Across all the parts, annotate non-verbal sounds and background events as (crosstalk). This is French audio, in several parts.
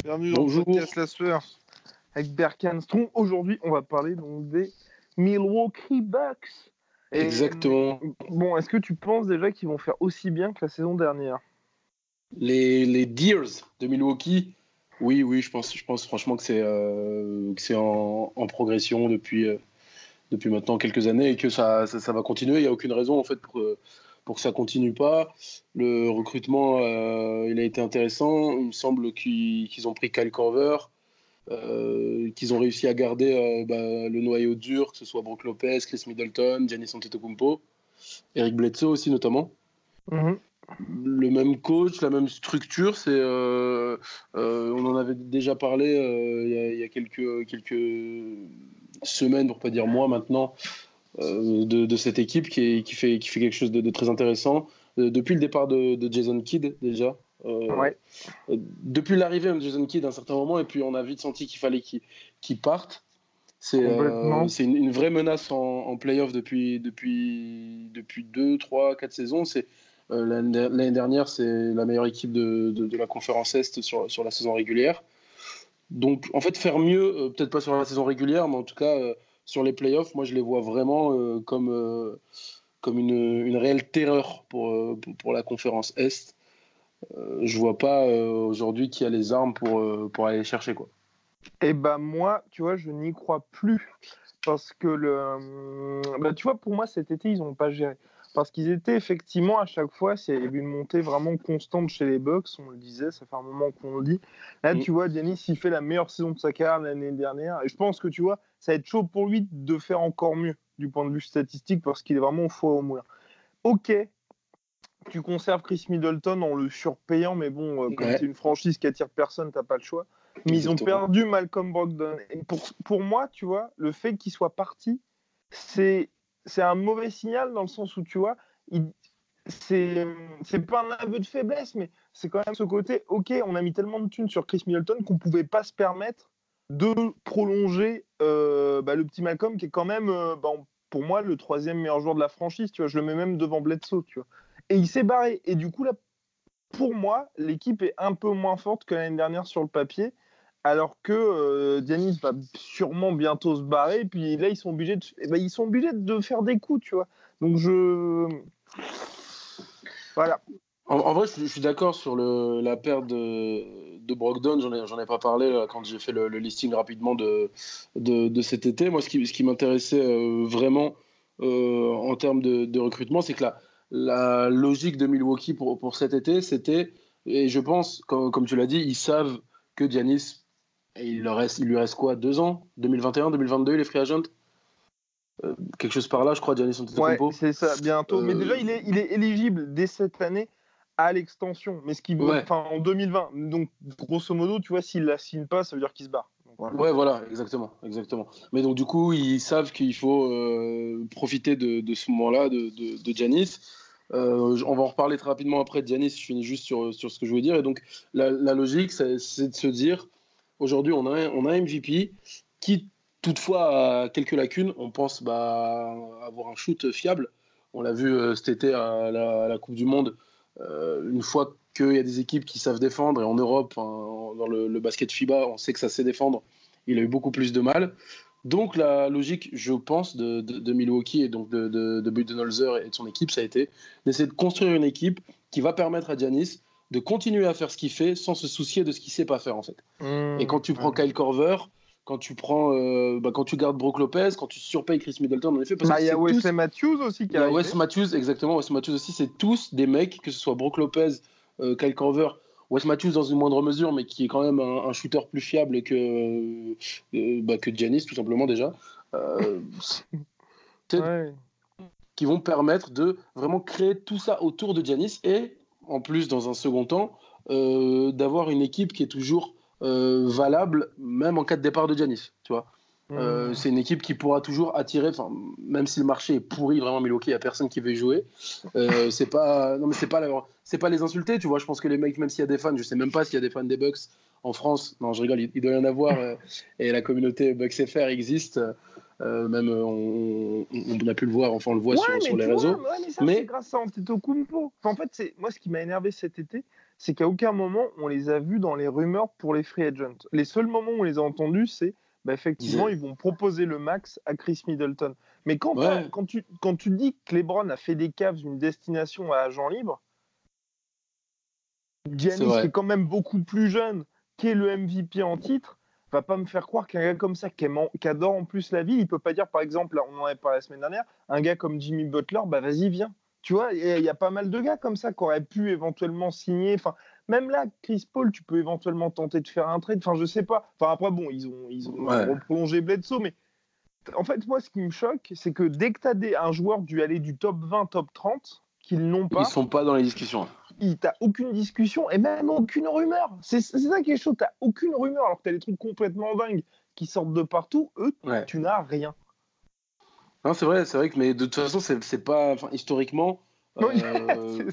Bienvenue dans le podcast La Sueur avec Berkan Strong. Aujourd'hui, on va parler donc des Milwaukee Bucks. Et, Exactement. Bon, est-ce que tu penses déjà qu'ils vont faire aussi bien que la saison dernière? Les, les Deers de Milwaukee, oui, oui, je pense, je pense franchement que c'est euh, en, en progression depuis, euh, depuis maintenant quelques années et que ça, ça, ça va continuer. Il n'y a aucune raison en fait pour, euh, pour que ça continue pas. Le recrutement, euh, il a été intéressant. Il me semble qu'ils ont pris Kyle Corver, euh, qu'ils ont réussi à garder euh, bah, le noyau dur, que ce soit Brook Lopez, Chris Middleton, Giannis Antetokounmpo, Eric Bledsoe aussi notamment. Mhm. Le même coach, la même structure, c'est euh, euh, on en avait déjà parlé euh, il y, a- il y a quelques, quelques semaines, pour pas dire mois maintenant, de, de cette équipe qui, est- qui, fait, qui fait quelque chose de, de très intéressant. Euh, depuis le départ de, de Jason Kidd, déjà. Euh, Ouais. euh, depuis l'arrivée de Jason Kidd à un certain moment, et puis on a vite senti qu'il fallait qu'il qu'il parte. C'est euh, une, une vraie menace en, en playoff depuis, depuis, depuis 2, 3, 4 saisons. C'est euh, L'année dernière, c'est la meilleure équipe de, de- de la conférence Est sur, sur la saison régulière. Donc, en fait, faire mieux, euh, peut-être pas sur la saison régulière, mais en tout cas, euh, sur les playoffs, moi, je les vois vraiment euh, comme, euh, une, réelle terreur pour, euh, pour, la conférence Est. Euh, je vois pas aujourd'hui qui a les armes pour, pour aller chercher. Quoi. Et bah moi, tu vois, je n'y crois plus parce que le, bah, tu vois, pour moi cet été ils n'ont pas géré parce qu'ils étaient effectivement à chaque fois, il y avait une montée vraiment constante chez les Bucks, on le disait, ça fait un moment qu'on le dit. Là, Mm. tu vois, Giannis il fait la meilleure saison de sa carrière l'année dernière et je pense que tu vois, ça va être chaud pour lui de faire encore mieux du point de vue statistique parce qu'il est vraiment au foie au moulin. Ok. Tu conserves Chris Middleton en le surpayant, mais bon, euh, comme Ouais. c'est une franchise qui attire personne, t'as pas le choix. Mais ils ont perdu Malcolm Brogdon. Et pour, pour moi, tu vois, le fait qu'il soit parti, c'est c'est un mauvais signal dans le sens où, tu vois, c'est pas un aveu de faiblesse, mais c'est quand même ce côté, ok, on a mis tellement de thunes sur Chris Middleton qu'on pouvait pas se permettre de prolonger euh, bah, le petit Malcolm qui est quand même, euh, bah, pour moi, le troisième meilleur joueur de la franchise, tu vois, je le mets même devant Bledsoe, tu vois. Et il s'est barré. Et du coup, là, pour moi, l'équipe est un peu moins forte que l'année dernière sur le papier, alors que euh, Giannis va sûrement bientôt se barrer. Puis là, ils sont obligés de, eh ben, ils sont obligés de faire des coups, tu vois. Donc je, voilà. En, vrai, je, suis- d'accord sur la perte de, de Brogdon. J'en ai, pas parlé quand j'ai fait le, listing rapidement de, de, cet été. Moi, ce qui, m'intéressait euh, vraiment euh, en termes de, recrutement, c'est que la, logique de Milwaukee pour, pour cet été, c'était, et je pense, comme, comme tu l'as dit, ils savent que Giannis, et il, leur reste, il lui reste quoi Deux ans? 2021, 2022, il est free agent Euh, Quelque chose par là, je crois, Giannis Ouais, Antetokounmpo. c'est ça, bientôt. Mais Euh, déjà, il est, il est éligible dès cette année à l'extension. Mais ce qui, Ouais. enfin, en 2020. Donc, grosso modo, tu vois, s'il la signe pas, ça veut dire qu'il se barre. Donc, voilà. Ouais, voilà, exactement, exactement. Mais donc du coup, ils savent qu'il faut euh, profiter de, de ce moment-là de, de, de Giannis. Euh, on va en reparler très rapidement après de Giannis. Je finis juste sur, sur ce que je voulais dire. Et donc la, la logique, c'est de se dire, aujourd'hui, on a, un- MVP qui toutefois a quelques lacunes. On pense bah, avoir un shoot fiable. On l'a vu euh, cet été à la, Coupe du Monde. Euh, une fois qu'il y a des équipes qui savent défendre, et en Europe, hein, dans le, le basket FIBA, on sait que ça sait défendre, il a eu beaucoup plus de mal. Donc la logique, je pense, de Milwaukee et donc de, de, de Budenholzer et de son équipe, ça a été d'essayer de construire une équipe qui va permettre à Giannis de continuer à faire ce qu'il fait sans se soucier de ce qu'il sait pas faire en fait. Mmh. Et quand tu prends Kyle Korver, quand tu prends, euh, bah, quand tu gardes Brook Lopez, quand tu surpayes Chris Middleton, en effet, parce Bah, que il y a Wesley tous- Matthews aussi qui a Wes Matthews, exactement, Wes Matthews aussi, c'est tous des mecs, que ce soit Brook Lopez, euh, Kyle Korver Wes Matthews dans une moindre mesure, mais qui est quand même un, shooter plus fiable que, euh, bah, que Giannis, tout simplement déjà. Euh, (laughs) qui vont permettre de vraiment créer tout ça autour de Giannis et en plus, dans un second temps, euh, d'avoir une équipe qui est toujours euh, valable, même en cas de départ de Giannis. Tu vois euh, mmh. c'est une équipe qui pourra toujours attirer, même si le marché est pourri, vraiment Milwaukee, il n'y a personne qui veut y jouer. c'est pas, non mais c'est pas, c'est pas les insulter, tu vois. Je pense que les mecs, même s'il y a des fans, je sais même pas s'il y a des fans des Bucks en France. Non, je rigole, il, doit y en avoir. et la communauté Bucks FR existe. Même on, a pu le voir, enfin on le voit sur, les réseaux. mais, c'est grâce à Antetokounmpo. Enfin, en fait, c'est moi ce qui m'a énervé cet été, c'est qu'à aucun moment on les a vus dans les rumeurs pour les free agents. Les seuls moments où on les a entendus, c'est bah, effectivement, ils vont proposer le max à Chris Middleton. Mais quand, quand, tu, quand tu dis que LeBron a fait des Cavs une destination à agent libre, Giannis, qui est quand même beaucoup plus jeune, qui est le MVP en titre, va pas me faire croire qu'un gars comme ça, qui, adore en plus la vie, il peut pas dire, par exemple, on en avait parlé la semaine dernière, un gars comme Jimmy Butler, bah vas-y, viens. Tu vois, il y, a pas mal de gars comme ça qui auraient pu éventuellement signer. Enfin, même là, Chris Paul, tu peux éventuellement tenter de faire un trade. Enfin, je sais pas. Enfin, après, bon, ils ont, ils ont prolongé Bledsoe, mais en fait, moi, ce qui me choque, c'est que dès que tu as un joueur dû aller du top 20, top 30, qu'ils n'ont pas. Ils sont pas dans les discussions. T'as aucune discussion et même aucune rumeur. C'est ça qui est chaud. T'as aucune rumeur alors que t'as des trucs complètement dingues qui sortent de partout. Eux, tu n'as rien. Non, c'est vrai, c'est vrai que, mais de toute façon, c'est pas. historiquement. (laughs) Euh,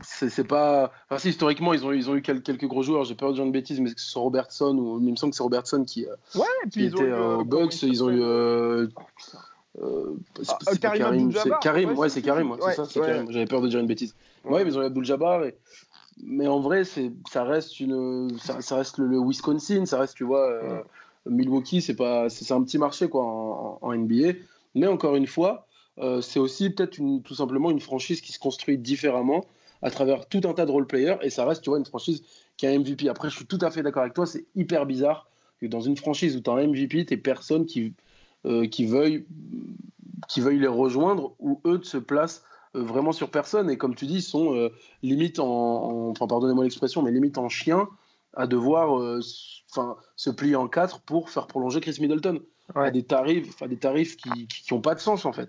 c'est. C'est pas. Enfin, si, historiquement, ils ont, ils ont eu quelques, gros joueurs. J'ai peur de dire une bêtise, mais que ce soit Robertson, ou il me semble que c'est Robertson qui, euh, ouais, et puis qui était au Bucks. Ils ont eu. Euh, ah, Karim, Karim, ouais, c'est Karim, c'est ça, c'est Karim. J'avais peur de dire une bêtise. Ouais, mais ils ont eu Abdul Jabbar. Et... Mais en vrai, ça reste, une, ça, reste le, Wisconsin, ça reste, tu vois, Milwaukee, c'est pas, c'est un petit marché quoi en, en NBA. Mais encore une fois, euh, c'est aussi peut-être tout simplement une franchise qui se construit différemment à travers tout un tas de role-players et ça reste tu vois, une franchise qui a un MVP. Après, je suis tout à fait d'accord avec toi, c'est hyper bizarre que dans une franchise où tu as un MVP, tu personne qui, euh, qui, veuille, qui veuille les rejoindre ou eux se placent euh, vraiment sur personne. Et comme tu dis, ils sont limite en, enfin pardonnez-moi l'expression, mais limite en chien à devoir enfin se plier en quatre pour faire prolonger Chris Middleton à des tarifs, à des tarifs qui n'ont pas de sens en fait.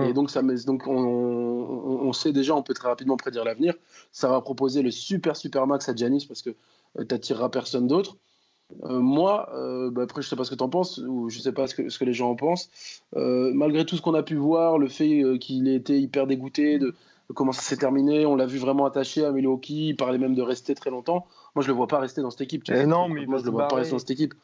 Et donc, ça, donc on, on, sait déjà, on peut très rapidement prédire l'avenir. Ça va proposer le super super max à Giannis parce que euh, tu n'attireras personne d'autre. Euh, moi, euh, bah, après, je sais pas ce que tu en penses, ou je sais pas ce que, ce que les gens en pensent. malgré tout ce qu'on a pu voir, le fait qu'il ait été hyper dégoûté de, comment ça s'est terminé, on l'a vu vraiment attaché à Milwaukee, il parlait même de rester très longtemps. Moi, je le vois pas rester dans cette équipe. Eh non, mais moi, je le vois pas rester dans cette équipe.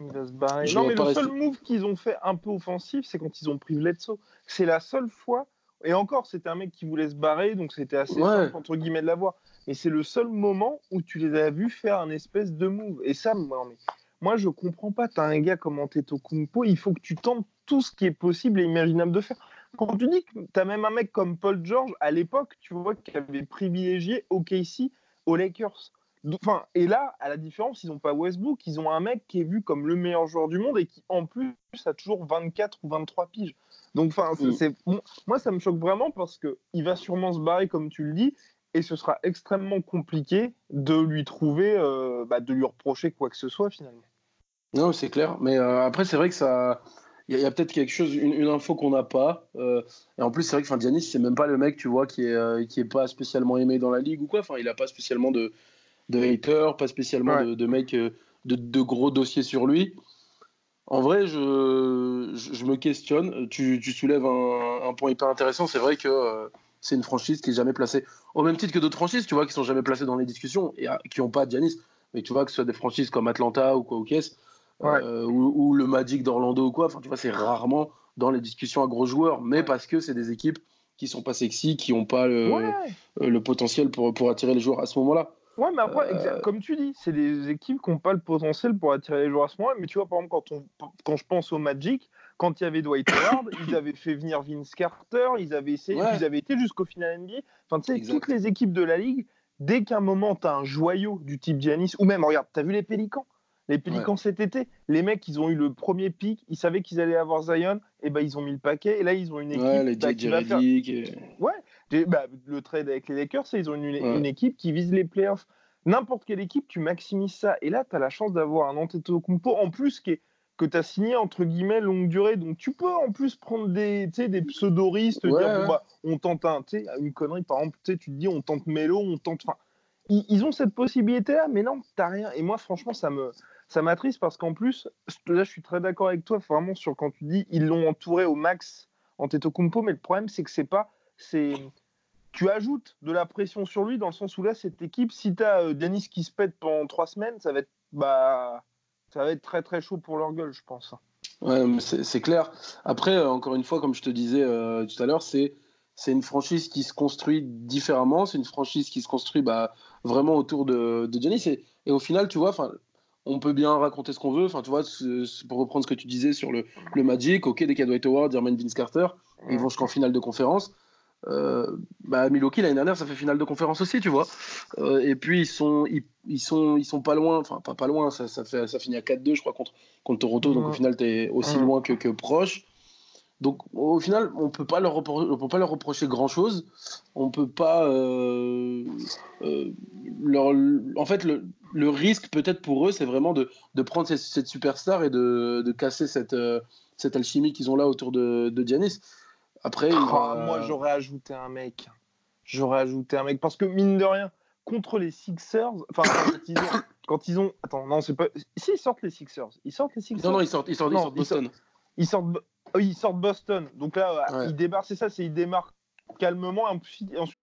Il va se barrer. non, mais le seul move qu'ils ont fait un peu offensif, c'est quand ils ont pris Bledsoe. C'est la seule fois. Et encore, c'était un mec qui voulait se barrer, donc c'était assez simple, entre guillemets, de l'avoir. Mais c'est le seul moment où tu les as vus faire un espèce de move. Et ça, moi, mais, moi je comprends pas. Tu as un gars comme Antetokounmpo, il faut que tu tentes tout ce qui est possible et imaginable de faire. Quand tu dis que tu as même un mec comme Paul George, à l'époque, tu vois, qui avait privilégié OKC aux Lakers. Enfin, et là, à la différence, ils n'ont pas Westbrook, ils ont un mec qui est vu comme le meilleur joueur du monde et qui, en plus, a toujours 24 ou 23 piges. Donc, enfin, c'est, mm. moi, ça me choque vraiment parce qu'il va sûrement se barrer, comme tu le dis, et ce sera extrêmement compliqué de lui trouver, euh, bah, de lui reprocher quoi que ce soit, finalement. Non, c'est clair. Mais euh, après, c'est vrai que ça. Il y a, peut-être quelque chose, une, info qu'on n'a pas. Euh, et en plus, c'est vrai que Dianis, c'est même pas le mec, tu vois, qui est, qui est pas spécialement aimé dans la ligue ou quoi. Enfin, il n'a pas spécialement de, de haters, pas spécialement de, de, mecs, de, de, gros dossiers sur lui. En vrai, je, je, me questionne. Tu, tu soulèves un, point hyper intéressant. C'est vrai que c'est une franchise qui est jamais placée au même titre que d'autres franchises, tu vois, qui sont jamais placées dans les discussions et qui n'ont pas Giannis. Mais tu vois que ce soit des franchises comme Atlanta ou quoi ou euh, ou, le Magic d'Orlando ou quoi. Enfin, tu vois, c'est rarement dans les discussions à gros joueurs, mais parce que c'est des équipes qui sont pas sexy, qui n'ont pas le, euh, le, potentiel pour, pour attirer les joueurs à ce moment-là. Ouais, mais après, euh, comme tu dis, c'est des équipes qui n'ont pas le potentiel pour attirer les joueurs à ce moment-là. Mais tu vois, par exemple, quand, on, quand je pense au Magic, quand il y avait Dwight Howard, ils avaient fait venir Vince Carter, ils avaient essayé, ils avaient été jusqu'au final NBA. Enfin, tu sais, toutes les équipes de la ligue, dès qu'un moment, tu as un joyau du type Giannis, ou même, regarde, tu as vu les Pélicans? Les Pélicans cet été, les mecs, ils ont eu le premier pic, ils savaient qu'ils allaient avoir Zion, et ben ils ont mis le paquet, et là ils ont une équipe. Ouais, les bah, qui va faire... Ouais, bah, le trade avec les Lakers, ils ont une, une, équipe qui vise les playoffs. n'importe quelle équipe, tu maximises ça. Et là, tu as la chance d'avoir un Antetokounmpo en plus qui est, que tu as signé entre guillemets longue durée. Donc tu peux en plus prendre des, des pseudoristes, Ouais, dire ouais. bon, bah, on tente un, une connerie, par exemple, tu te dis on tente Melo, on tente. Enfin, ils, ils ont cette possibilité-là, mais non, t'as rien. Et moi, franchement, ça me. Ça m'attriste parce qu'en plus, là, je suis très d'accord avec toi, vraiment, sur quand tu dis ils l'ont entouré au max Antetokounmpo, mais le problème, c'est que c'est pas. c'est Tu ajoutes de la pression sur lui dans le sens où là, cette équipe, si tu as Denis qui se pète pendant trois semaines, ça va être. Bah, ça va être très très chaud pour leur gueule, je pense. Ouais, c'est clair. Après, euh, encore une fois, comme je te disais euh, tout à l'heure, c'est c'est une franchise qui se construit différemment. C'est une franchise qui se construit bah, vraiment autour de, de Giannis. Et, et au final, tu vois, enfin, on peut bien raconter ce qu'on veut. Enfin, tu vois, pour reprendre ce que tu disais sur le, le Magic, ok, dès qu'il y a Dwight Howard, Jermaine Vince Carter, ils vont jusqu'en finale de conférence. Euh, bah, Milwaukee l'année dernière, ça fait finale de conférence aussi, tu vois. Euh, et puis ils sont, ils, ils sont, ils sont pas loin, enfin pas pas loin, ça, ça fait, ça finit à 4-2, je crois, contre contre Toronto. Donc au final, tu es aussi loin que, que proche. Donc au final, on peut pas leur on peut pas leur reprocher grand chose. On peut pas euh, euh, leur, en fait le, le risque peut-être pour eux, c'est vraiment de, de prendre cette, cette superstar et de, de casser cette cette alchimie qu'ils ont là autour de, de Giannis. Après, il va- Moi, j'aurais ajouté un mec. J'aurais ajouté un mec. Parce que, mine de rien, contre les Sixers, enfin, quand ils ont. (coughs) Quand ils ont... Attends, non, c'est pas. Si, ils sortent les Sixers. Ils sortent les Sixers. non non, ils sortent, ils sortent, ils Boston. Ils sortent, oui, ils sortent Boston. Donc là, Ouais. ils démarrent, c'est ça, c'est ils démarrent calmement. Et ensuite,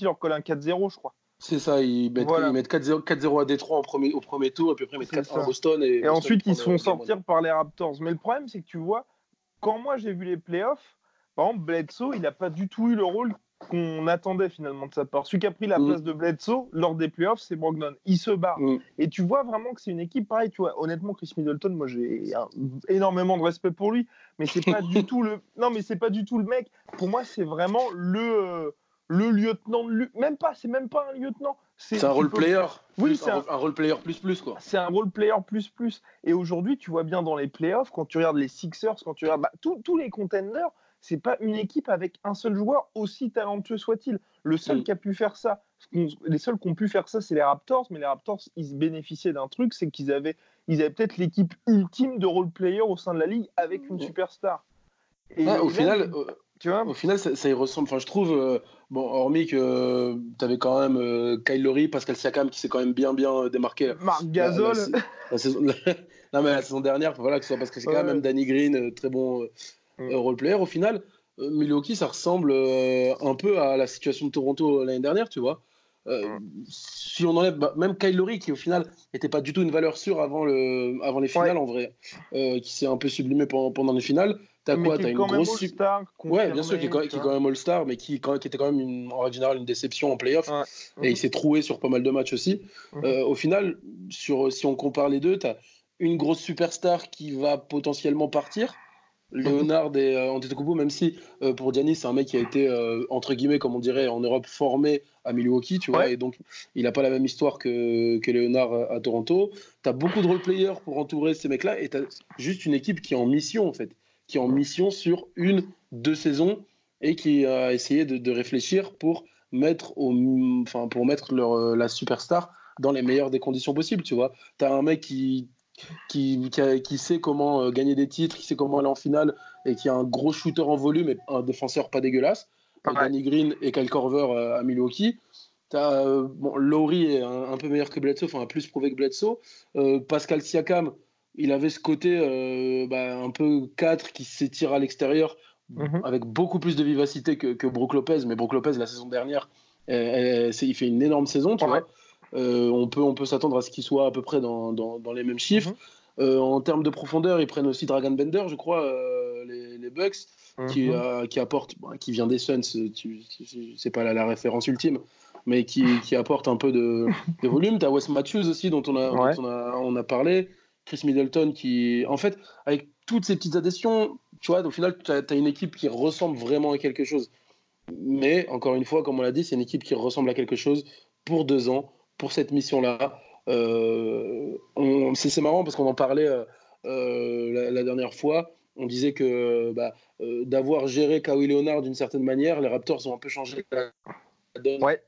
Ils leur collent un 4-0, je crois. C'est ça, ils mettent, Voilà. ils mettent 4-0 4-0 à Détroit en premier, au premier tour, et puis après ils mettent C'est 4 à. Boston. Et, Et Boston ensuite, ils se font sortir par les Raptors. Mais le problème, c'est que tu vois, quand moi j'ai vu les playoffs, par exemple, Bledsoe, il n'a pas du tout eu le rôle qu'on attendait finalement de sa part. Celui qui a pris la Mm. place de Bledsoe lors des playoffs, c'est Brogdon. Il se barre. Mm. Et tu vois vraiment que c'est une équipe pareil. Tu vois, honnêtement, Chris Middleton, moi j'ai énormément de respect pour lui, mais c'est pas du (laughs) tout le. Non, mais c'est pas du tout le mec. Pour moi, c'est vraiment le euh, le lieutenant. de Même pas. C'est même pas un lieutenant. C'est un role peux- player. Oui, c'est un, un- role player plus plus quoi. c'est un role player plus plus. Et aujourd'hui, tu vois bien dans les playoffs, quand tu regardes les Sixers, quand tu regardes bah, tous- les contenders, c'est pas une équipe avec un seul joueur, aussi talentueux soit-il. Le seul Mm. qui a pu faire ça, les seuls qui ont pu faire ça, c'est les Raptors, mais les Raptors, ils se bénéficiaient d'un truc, c'est qu'ils avaient, ils avaient peut-être l'équipe ultime de role player au sein de la ligue avec une Mm. superstar. Et au final, euh, tu vois, au final, ça, ça y ressemble. Enfin, je trouve, euh, bon, hormis que tu avais quand même euh, Kyle Lowry, Pascal Siakam qui s'est quand même bien bien euh, démarqué. Marc Gasol, la- la saison- (laughs) non, mais la saison dernière, voilà, que ce soit parce que c'est quand Ouais. même Danny Green, euh, très bon euh, Mm. euh, role player. Au final, euh, Milwaukee, ça ressemble euh, un peu à la situation de Toronto l'année dernière, tu vois. Euh, Si on enlève bah, même Kyle Lowry, qui au final n'était pas du tout une valeur sûre avant, le, avant les finales, en vrai, euh, qui s'est un peu sublimé pendant, pendant les finales. T'as quoi T'as une grosse. All-Star, Ouais, bien sûr, qui est, quand- confirmé, qui est quand même All-Star, mais qui, quand- qui était quand même une, en règle générale une déception en playoff. Ouais. Et il s'est troué sur pas mal de matchs aussi. Mhm. Euh, au final, sur, si on compare les deux, tu as une grosse superstar qui va potentiellement partir. Leonard et euh, Antetokounmpo, même si euh, pour Giannis, c'est un mec qui a été, euh, entre guillemets, comme on dirait en Europe, formé à Milwaukee, tu vois, Ouais. et donc il n'a pas la même histoire que, que Leonard à, à Toronto. Tu as beaucoup de role-players pour entourer ces mecs-là, et tu as juste une équipe qui est en mission, en fait, qui est en mission sur une, deux saisons, et qui a essayé de, de réfléchir pour mettre, au, enfin, pour mettre leur, euh, la superstar dans les meilleures des conditions possibles, tu vois. Tu as un mec qui, qui, qui, a- qui sait comment euh, gagner des titres, qui sait comment aller en finale, et qui a un gros shooter en volume et un défenseur pas dégueulasse. Euh. Danny Green et Kyle Korver euh, à Milwaukee. T'as, euh, bon, Lowry est un, un peu meilleur que Bledsoe, enfin plus prouvé que Bledsoe. Euh, Pascal Siakam, il avait ce côté euh, bah, un peu 4 qui s'étire à l'extérieur Mhm. avec beaucoup plus de vivacité que, que Brook Lopez. Mais Brook Lopez, la saison dernière, euh, euh, il fait une énorme saison, tu Ouais. vois. Euh, on peut, on peut s'attendre à ce qu'il soit à peu près dans, dans, dans les mêmes chiffres. Mhm. en termes de profondeur, ils prennent aussi Dragon Bender, je crois, les, les, Bucks, qui, mhm. qui, apporte, qui vient des Suns, c'est pas la, la, référence ultime, mais qui, qui apporte un peu de, (laughs) de volume. Tu as Wes Matthews aussi, dont on a, on a, on a parlé. Chris Middleton, qui, en fait, avec toutes ces petites additions, tu vois, au final, tu as, une équipe qui ressemble vraiment à quelque chose. Mais, encore une fois, comme on l'a dit, c'est une équipe qui ressemble à quelque chose pour deux ans, pour cette mission-là. Euh, c'est marrant parce qu'on en parlait euh, euh, la, dernière fois. On disait que bah, d'avoir géré Kawhi Leonard d'une certaine manière, les Raptors ont un peu changé la donne. Ouais.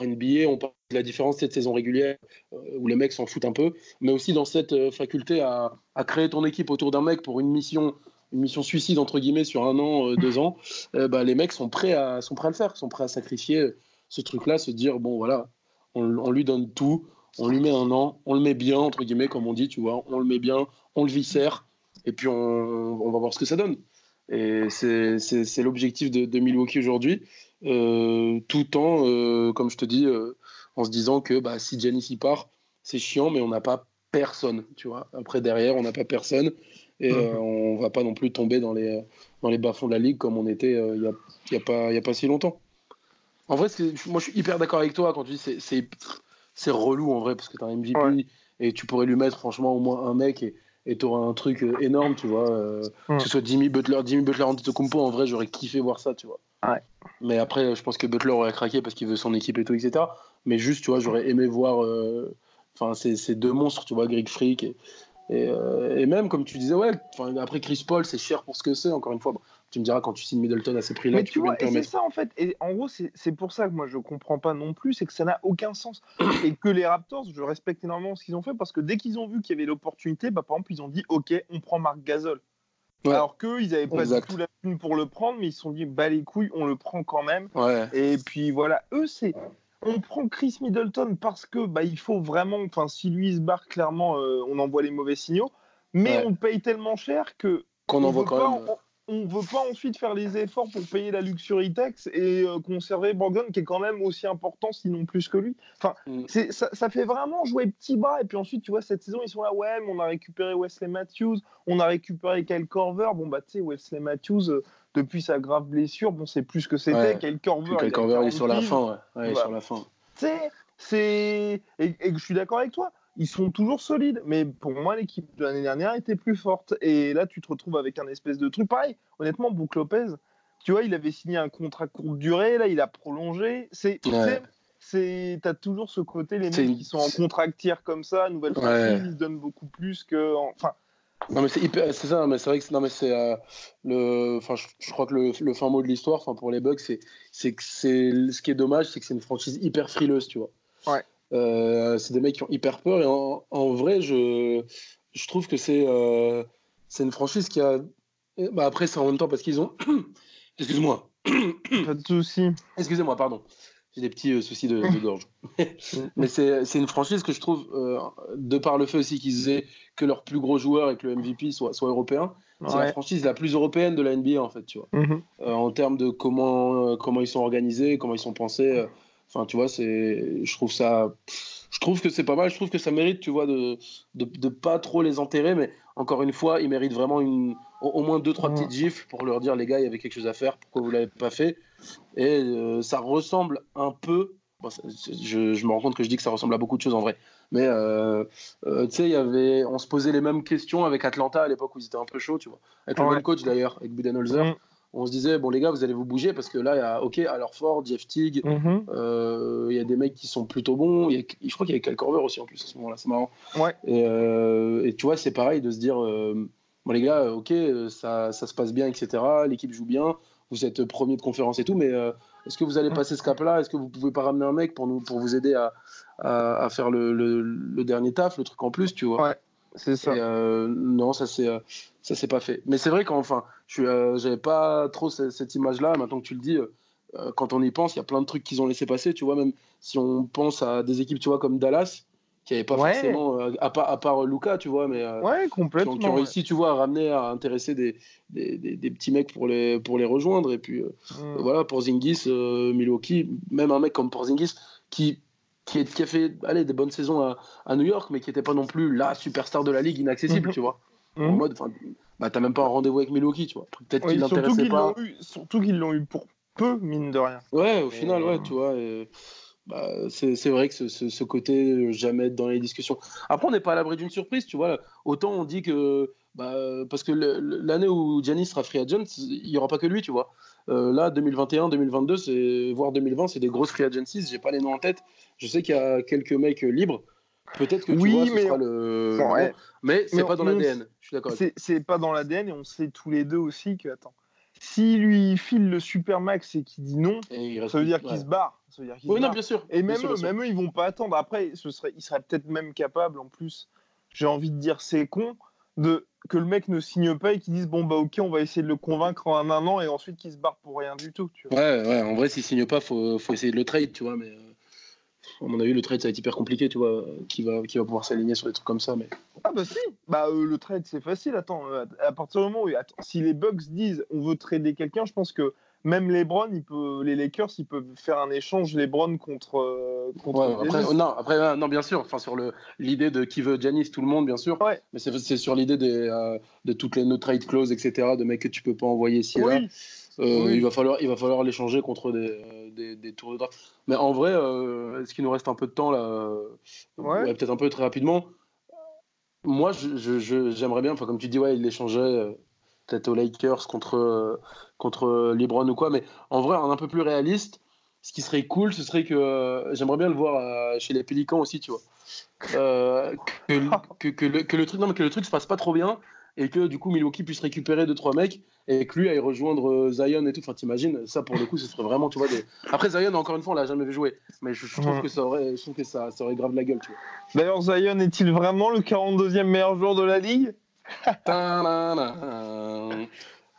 NBA, on parle de la différence cette saison régulière où les mecs s'en foutent un peu, mais aussi dans cette faculté à, créer ton équipe autour d'un mec pour une mission une mission suicide entre guillemets sur un an, euh, deux ans, euh, bah, les mecs sont prêts à sont prêts à le faire, sont prêts à sacrifier ce truc-là, se dire bon voilà, on, lui donne tout, on lui met un an, on le met bien entre guillemets comme on dit, tu vois, on le met bien, on le viscère et puis on, va voir ce que ça donne. Et c'est l'objectif de, Milwaukee aujourd'hui, euh, tout en, comme je te dis, en se disant que bah, si Giannis y part, c'est chiant, mais on n'a pas personne, tu vois. Après derrière, on n'a pas personne et on euh, on va pas non plus tomber dans les, dans les bas-fonds de la ligue comme on était euh, il n'y a, y a, pas, y a pas si longtemps. En vrai, moi je suis hyper d'accord avec toi quand tu dis c'est, c'est, relou en vrai parce que tu as un MVP et tu pourrais lui mettre franchement au moins un mec et tu auras un truc euh, énorme, tu vois. Que ce soit Jimmy Butler, Jimmy Butler Antetokounmpo, en vrai, j'aurais kiffé voir ça, tu vois. Mais après, je pense que Butler aurait craqué parce qu'il veut son équipe et tout, etc. Mais juste, tu vois, j'aurais aimé voir. Enfin, ces, deux monstres, tu vois, Greg Freak et, euh, et, même, comme tu disais, ouais, après Chris Paul, c'est cher pour ce que c'est, encore une fois. tu me diras quand tu signes Middleton à ces prix-là, tu, vois, c'est ça en fait. Et en gros, c'est pour ça que moi je comprends pas non plus, c'est que ça n'a aucun sens. et que les Raptors, je respecte énormément ce qu'ils ont fait parce que dès qu'ils ont vu qu'il y avait l'opportunité, bah, par exemple, ils ont dit Ok, on prend Marc Gasol. Alors qu'eux, ils n'avaient pas du tout la thune pour le prendre, mais ils se sont dit Bah les couilles, on le prend quand même. Et puis voilà, eux, c'est on prend Chris Middleton parce que bah, il faut vraiment, enfin, si lui se barre clairement, euh, on envoie les mauvais signaux, mais on paye tellement cher que qu'on envoie quand même. On, ne veut pas ensuite faire les efforts pour payer la luxury tax et euh, conserver Brogdon qui est quand même aussi important, sinon plus que lui. Enfin, mm. ça, ça, fait vraiment jouer petit bras. Et puis ensuite, tu vois, cette saison, ils sont là, ouais, mais on a récupéré Wesley Matthews, on a récupéré Kyle Corver. Bon, bah, tu sais, Wesley Matthews, euh, depuis sa grave blessure, bon, c'est plus que c'était. Ouais. Quel Corver, Quel Corver il est sur la fin, ouais. sur la fin. Tu sais, c'est. Et, je suis d'accord avec toi, ils sont toujours solides. Mais pour moi, l'équipe de l'année dernière était plus forte. Et là, tu te retrouves avec un espèce de truc. Pareil, honnêtement, Brook Lopez, tu vois, il avait signé un contrat courte durée, là, il a prolongé. C'est. c'est t'as toujours ce côté les mecs qui sont en contrat comme ça nouvelle franchise ils se donnent beaucoup plus que enfin non mais c'est hyper, c'est ça, mais c'est vrai que non mais c'est euh, le, enfin je, crois que le, le, fin mot de l'histoire, enfin pour les Bucks, c'est c'est que c'est ce qui est dommage, c'est que c'est une franchise hyper frileuse, tu vois. Ouais. Euh, c'est des mecs qui ont hyper peur et en, en vrai je je trouve que c'est euh, c'est une franchise qui a, bah après c'est en même temps parce qu'ils ont, (coughs) excuse-moi. (coughs) Pas de souci. Excusez-moi, pardon j'ai des petits euh, soucis de, gorge. (coughs) Mais c'est une franchise que je trouve, euh, de par le fait aussi qu'ils aient que leur plus gros joueur et que le MVP soit, soit européen, c'est la franchise la plus européenne de la NBA en fait, tu vois. Mhm. Euh, en termes de comment, comment ils sont organisés, comment ils sont pensés. Enfin, tu vois, c'est, je trouve ça, je trouve que c'est pas mal. Je trouve que ça mérite, tu vois, de, de, de, pas trop les enterrer. Mais encore une fois, ils méritent vraiment une, au, moins deux trois petites gifles pour leur dire les gars, il y avait quelque chose à faire. Pourquoi vous l'avez pas fait? Et euh, ça ressemble un peu. je, je, me rends compte que je dis que ça ressemble à beaucoup de choses en vrai. Mais euh, euh, tu sais, il y avait, on se posait les mêmes questions avec Atlanta à l'époque où ils étaient un peu chauds, tu vois. Avec le même coach d'ailleurs, avec Budenholzer. Mm. On se disait, bon les gars, vous allez vous bouger parce que là, il y a, ok, alors Ford, Jeff Teague, mm-hmm. il y a des mecs qui sont plutôt bons. Y a, je crois qu'il y avait Kyle Corver aussi en plus à ce moment-là, c'est marrant. Ouais. Et, et, tu vois, c'est pareil de se dire, bon les gars, ok, ça, ça se passe bien, etc. L'équipe joue bien, vous êtes premier de conférence et tout, mais euh, est-ce que vous allez passer ce cap-là? Est-ce que vous pouvez pas ramener un mec pour, nous, pour vous aider à, à, faire le, le, dernier taf, le truc en plus, tu vois? Ouais, c'est ça. Euh, non, ça c'est euh, ça c'est pas fait. Mais c'est vrai qu'enfin, je j'avais pas trop cette, image-là. Maintenant que tu le dis, quand on y pense, il y a plein de trucs qu'ils ont laissé passer, tu vois. Même si on pense à des équipes, tu vois, comme Dallas, qui n'avait pas forcément, euh, à, part, à part Luca, tu vois, mais euh, ouais, complètement, qui, ont, réussi, tu vois, à ramener, à intéresser des, des, des, petits mecs pour les, pour les rejoindre. Et puis euh, mm. voilà, pour Zingis, Milwaukee, même un mec comme Porzingis, qui qui, qui, a fait allez, des bonnes saisons à, à New York, mais qui n'était pas non plus la superstar de la ligue inaccessible, mhm. tu vois. En mhm. mode, bah, t'as même pas un rendez-vous avec Milwaukee, tu vois. Peut-être qu'il l'intéressait pas. surtout qu'ils l'ont eu pour peu, mine de rien. Ouais, au final, ouais, tu vois. Bah, c'est vrai que ce, ce, côté jamais être dans les discussions. Après, on n'est pas à l'abri d'une surprise, tu vois. Autant on dit que. Bah, parce que l'année où Giannis sera free agent, il n'y aura pas que lui, tu vois. Euh, là, 2021, 2022, voire 2020, c'est des grosses free agencies. J'ai pas les noms en tête. Je sais qu'il y a quelques mecs libres. Peut-être que tu oui, vois, mais... ce sera le. Mais c'est pas dans l'ADN. Je suis d'accord. C'est pas dans l'ADN et on sait tous les deux aussi que. Attends. Si lui file le super max et qu'il dit non, ça veut dire qu'il se barre. Ça veut dire oui, non, bien sûr. Et même, eux, même eux, ils vont pas attendre. Après, ce serait, il serait peut-être même capable, en plus, j'ai envie de dire, c'est con, de que le mec ne signe pas et qu'il dise bon bah ok on va essayer de le convaincre en un an et ensuite qu'il se barre pour rien du tout. Tu vois. Ouais ouais en vrai s'il signe pas faut, faut essayer de le trade tu vois mais euh, à mon avis le trade ça va être hyper compliqué tu vois qui va qui va pouvoir s'aligner sur des trucs comme ça mais ah bah si bah euh, le trade c'est facile attends euh, à partir du moment où attends, si les Bucks disent on veut trader quelqu'un je pense que même LeBron, il peut, les Lakers, ils peuvent faire un échange LeBron contre. Euh, contre après, non, après, non, bien sûr. Enfin, sur l'idée de qui veut Janis, tout le monde, bien sûr. Mais c'est sur l'idée euh, de toutes les no trade clauses, etc., de mecs que tu peux pas envoyer ici et là. Euh, il va falloir, il va falloir l'échanger contre des, des, tours de draft. Mais en vrai, est-ce qu'il nous reste un peu de temps là ouais. Peut-être un peu très rapidement. Moi, j'aimerais bien, comme tu dis, ouais, il l'échangeait peut-être aux Lakers contre, euh, contre LeBron ou quoi. Mais en vrai, un peu plus réaliste, ce qui serait cool, ce serait que euh, j'aimerais bien le voir euh, chez les Pélicans aussi, tu vois. que, que, le, que, le, truc, non, mais que le truc se passe pas trop bien et que du coup Milwaukee puisse récupérer deux trois mecs et que lui aille rejoindre Zion et tout. Enfin, t'imagines, ça pour le coup, ce serait vraiment, tu vois. Des... Après Zion, encore une fois, on l'a jamais vu jouer, mais je, trouve que ça aurait, je trouve que ça, ça aurait grave la gueule, tu vois. D'ailleurs, Zion est-il vraiment le 42e meilleur joueur de la ligue? (laughs)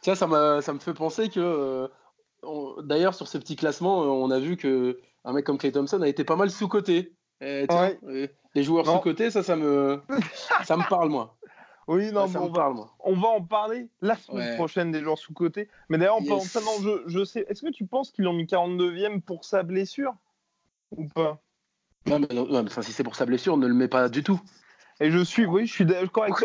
Tiens, ça, me, ça me fait penser que, euh, d'ailleurs, sur ce petit classement, euh, on a vu que un mec comme Clay Thompson a été pas mal sous-coté. Les joueurs sous-cotés, ça, ça me, ça me parle, moi. Oui, non, on, va, moi. on va en parler la semaine prochaine des joueurs sous-cotés. Mais d'ailleurs, en parlant ça, non, je, je sais. Est-ce que tu penses qu'ils l'ont mis 42e pour sa blessure Ou pas? Non, mais, non, mais, si c'est pour sa blessure, on ne le met pas du tout. Et je suis, oui, je suis d'accord avec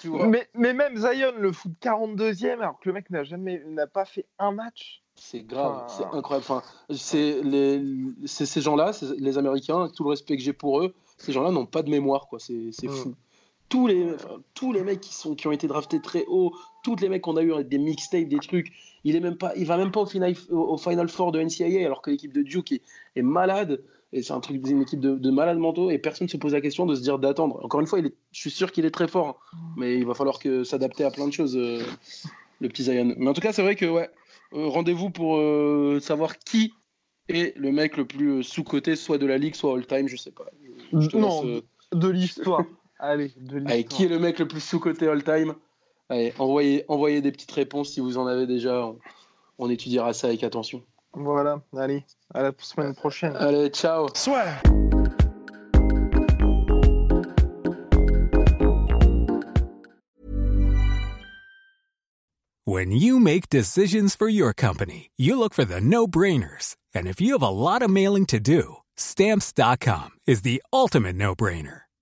toi. Mais, mais, même Zion le foot 42e alors que le mec n'a jamais, n'a pas fait un match. C'est grave, c'est incroyable. Enfin, c'est les, ces gens-là, les Américains, tout le respect que j'ai pour eux, ces gens-là n'ont pas de mémoire, quoi. C'est, c'est fou. Tous les, tous les mecs qui, sont, qui ont été draftés très haut, tous les mecs qu'on a eu des mixtapes, des trucs, il est même pas, il va même pas au final, au, final four de NCAA alors que l'équipe de Duke est, est malade. Et c'est un truc d'une équipe de, malades mentaux et personne ne se pose la question de se dire d'attendre. Encore une fois, il est, je suis sûr qu'il est très fort, hein. mais il va falloir que s'adapter à plein de choses, euh, le petit Zion. Mais en tout cas, c'est vrai que ouais, euh, rendez-vous pour euh, savoir qui est le mec le plus sous-coté, soit de la ligue, soit all-time, je sais pas. non, de l'histoire. (laughs) Allez, de. Allez, qui est le mec le plus sous-coté all-time Allez, envoyez, envoyez des petites réponses si vous en avez déjà. on étudiera ça avec attention. Voilà, allez, à la semaine prochaine. Allez, ciao. Soit. When you make decisions for your company, you look for the no-brainers. And if you have a lot of mailing to do, stamps.com is the ultimate no-brainer.